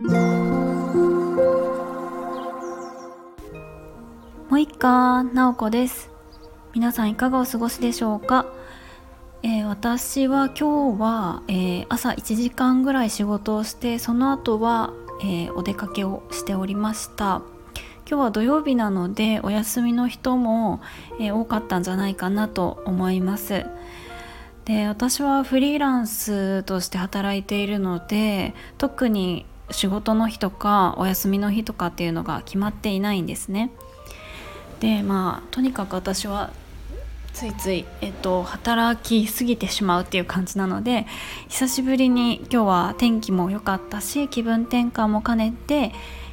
もう一かなおこです。皆さんいかがお過ごしでしょうか、えー、私は今日は、えー、朝1時間ぐらい仕事をしてその後は、えー、お出かけをしておりました。今日は土曜日なのでお休みの人も、え多かったんじゃないかなと思います。で私はフリーランスとして働いているので特に仕事の日とかお休みの日とかっていうのが決まっていないんですね。でまあとにかく私はついつい、えっと、働きすぎてしまうっていう感じなので久しぶりに今日は天気も良かったし気分転換も兼ねて、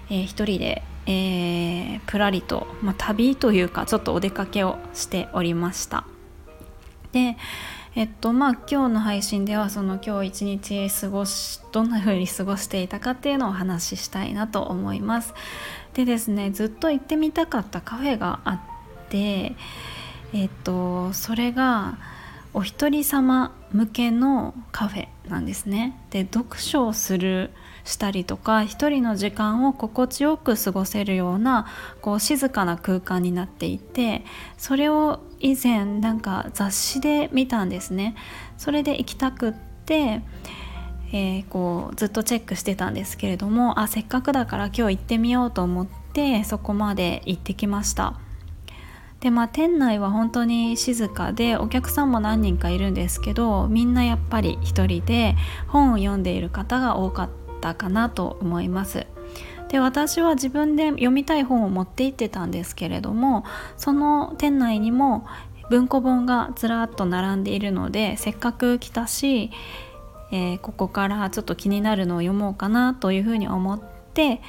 えー、一人で、えー、ぷらりと、まあ、旅というかちょっとお出かけをしておりました。でえっとまあ今日の配信ではその今日一日過ごしどんな風に過ごしていたかっていうのをお話ししたいなと思います。でですねずっと行ってみたかったカフェがあってえっとそれがお一人様向けのカフェなんですね。で読書をするしたりとか一人の時間を心地よく過ごせるようなこう静かな空間になっていてそれを以前なんか雑誌で見たんですね。それで行きたくって、えー、こうずっとチェックしてたんですけれどもあせっかくだから今日行ってみようと思ってそこまで行ってきました。でまあ店内は本当に静かでお客さんも何人かいるんですけどみんなやっぱり一人で本を読んでいる方が多かったかなと思います。で私は自分で読みたい本を持って行ってたんですけれどもその店内にも文庫本がずらっと並んでいるのでせっかく来たし、えー、ここからちょっと気になるのを読もうかなというふうに思って、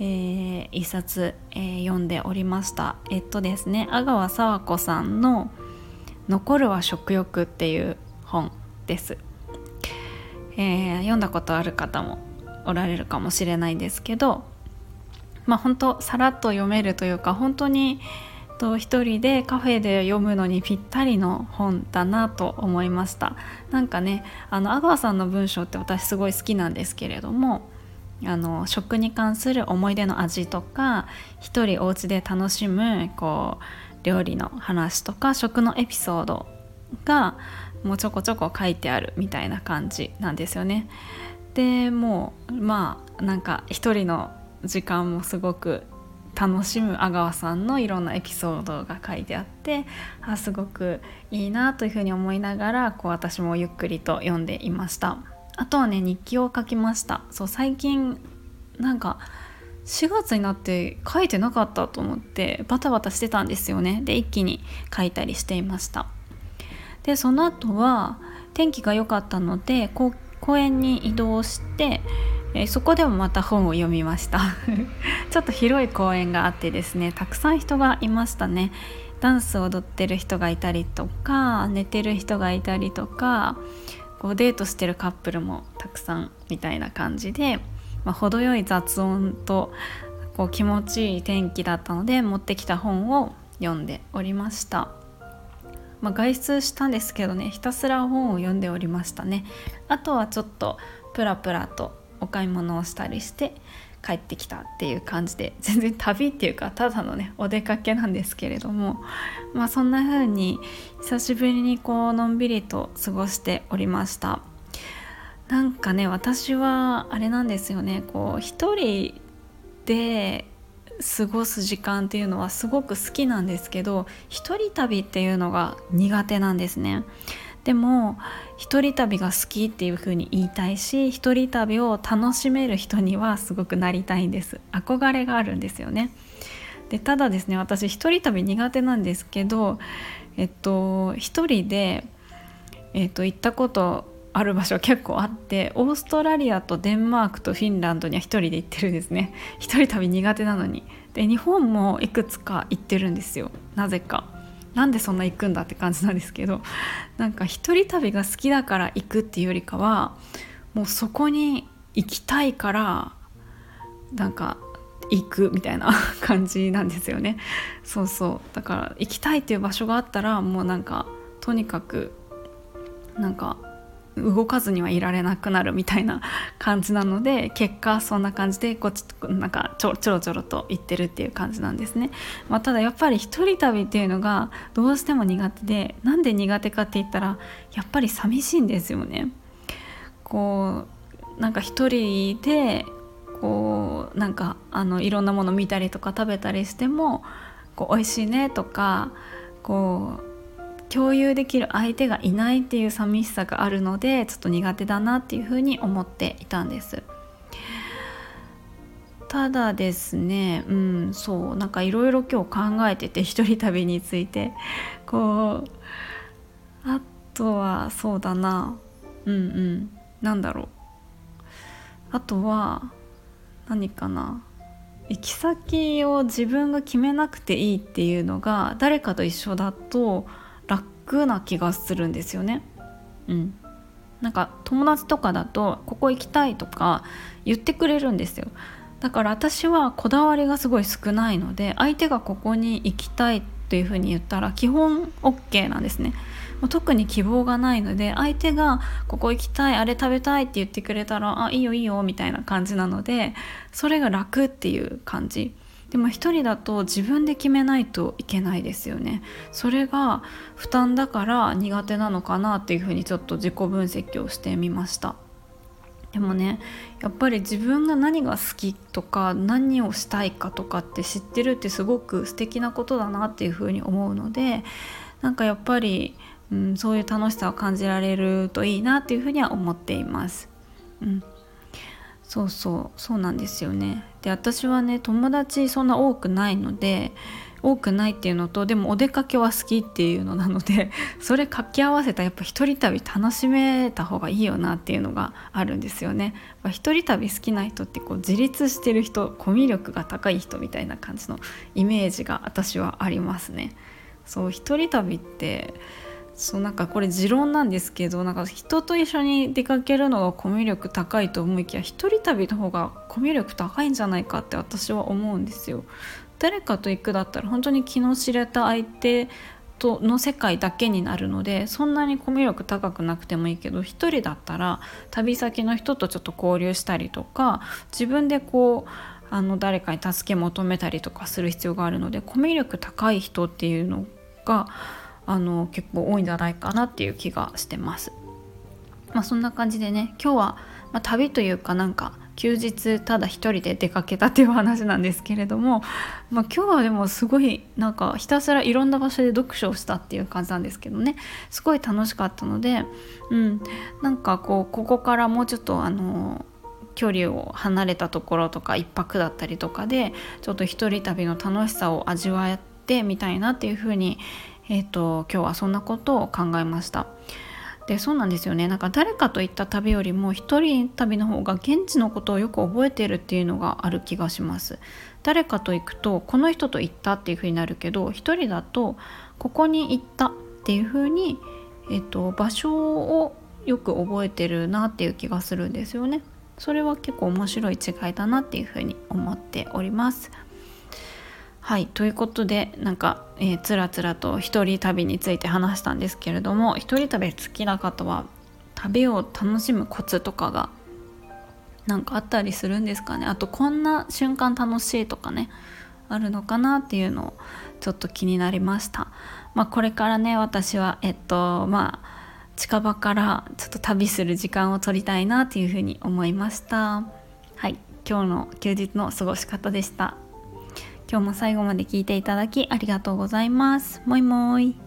えー、一冊、えー、読んでおりました。えっとですね阿川佐和子さんの「残るは食欲」っていう本です、えー、読んだことある方もおられるかもしれないですけどまあ本当さらっと読めるというか本当にと一人でカフェで読むのにぴったりの本だなと思いました。なんかねあの阿川さんの文章って私すごい好きなんですけれどもあの食に関する思い出の味とか一人お家で楽しむこう料理の話とか食のエピソードがもうちょこちょこ書いてあるみたいな感じなんですよね。でもうまあなんか一人の時間もすごく楽しむ阿川さんのいろんなエピソードが書いてあってあすごくいいなというふうに思いながらこう私もゆっくりと読んでいましたあとはね日記を書きました。そう最近なんか4月になって書いてなかったと思ってバタバタしてたんですよね。で一気に書いたりしていました。でその後は天気が良かったので公園に移動してえ、そこでもまた本を読みました。ちょっと広い公園があってですねたくさん人がいましたね。ダンスを踊ってる人がいたりとか寝てる人がいたりとかこうデートしてるカップルもたくさんみたいな感じで、まあ、程よい雑音とこう気持ちいい天気だったので持ってきた本を読んでおりました。まあ、外出したんですけどねひたすら本を読んでおりましたねあとはちょっとプラプラとお買い物をしたりして帰ってきたっていう感じで 全然旅っていうかただのねお出かけなんですけれどもまあそんな風に久しぶりにこうのんびりと過ごしておりました。なんかね私はあれなんですよねこう一人で過ごす時間っていうのはすごく好きなんですけど一人旅っていうのが苦手なんですね。でも一人旅が好きっていう風に言いたいし一人旅を楽しめる人にはすごくなりたいんです。憧れがあるんですよね。でただですね私一人旅苦手なんですけどえっと一人で、えっと、行ったことある場所 結構あってオーストラリアとデンマークとフィンランドには一人で行ってるんですね。一人旅苦手なのに。で日本もいくつか行ってるんですよ。なぜか。なんでそんな行くんだって感じなんですけど なんか一人旅が好きだから行くっていうよりかはもうそこに行きたいからなんか行くみたいな感じなんですよね。そうそう。だから行きたいっていう場所があったらもうなんかとにかくなんか動かずにはいられなくなるみたいな感じなので結果そんな感じでこっちなんかちょちょろちょろと言ってるっていう感じなんですね、まあ、ただやっぱり一人旅っていうのがどうしても苦手でなんで苦手かって言ったらやっぱり寂しいんですよね。こうなんか一人でこうなんかあのいろんなもの見たりとか食べたりしてもこう美味しいねとかこう共有できる相手がいないっていう寂しさがあるのでちょっと苦手だなっていうふうに思っていたんです。ただですねうんそうなんかいろいろ今日考えてて一人旅について。こうあとはそうだな。うんうん。なんだろう。あとは何かな。行き先を自分が決めなくていいっていうのが誰かと一緒だと楽な気がするんですよね。うん、なんか友達とかだとここ行きたいとか言ってくれるんですよ。だから私はこだわりがすごい少ないので相手がここに行きたいというふうに言ったら基本 OK なんですね。特に希望がないので相手がここ行きたいあれ食べたいって言ってくれたらあいいよいいよみたいな感じなのでそれが楽っていう感じでも一人だと自分で決めないといけないですよね。それが負担だから苦手なのかなっていうふうにちょっと自己分析をしてみました。でもねやっぱり自分が何が好きとか何をしたいかとかって知ってるってすごく素敵なことだなっていうふうに思うのでなんかやっぱり、うん、そういう楽しさを感じられるといいなっていうふうには思っています。うん。そうそうそうなんですよねで私はね友達そんな多くないので多くないっていうのとでもお出かけは好きっていうのなので それ掛け合わせたやっぱ一人旅楽しめた方がいいよなっていうのがあるんですよね。一人旅好きな人ってこう自立してる人コミュ力が高い人みたいな感じのイメージが私はありますね。そう一人旅ってそうなんかこれ持論なんですけどなんか人と一緒に出かけるのがコミュ力高いと思いきや一人旅の方がコミュ力高いんじゃないかって私は思うんですよ。誰かと行くだったら本当に気の知れた相手との世界だけになるのでそんなにコミュ力高くなくてもいいけど一人だったら旅先の人とちょっと交流したりとか自分でこうあの誰かに助け求めたりとかする必要があるのでコミュ力高い人っていうのがあの結構多いんじゃないかなっていう気がしてます。まあ、そんな感じでね今日は、まあ、旅というかなんか休日ただ一人で出かけたっていう話なんですけれども、まあ、今日はでもすごいなんかひたすらいろんな場所で読書をしたっていう感じなんですけどねすごい楽しかったので、うん、なんかこうここからもうちょっとあの距離を離れたところとか1泊だったりとかでちょっと一人旅の楽しさを味わってみたいなっていうふうにえーと、今日はそんなことを考えました。でそうなんですよね。なんか誰かと行った旅よりも一人旅の方が現地のことをよく覚えてるっていうのがある気がします。誰かと行くとこの人と行ったっていう風になるけど一人だとここに行ったっていう風にえっ、と場所をよく覚えてるなっていう気がするんですよね。それは結構面白い違いだなっていう風に思っております。はいということでなんか、えー、つらつらと一人旅について話したんですけれども一人旅好きな方は旅を楽しむコツとかがなんかあったりするんですかね？あとこんな瞬間楽しいとかねあるのかなっていうのをちょっと気になりました。まあ、これからね私はえっとまあ近場からちょっと旅する時間を取りたいなっていうふうに思いました。はい今日の休日の過ごし方でした。今日も最後まで聞いていただきありがとうございます。もいもーい。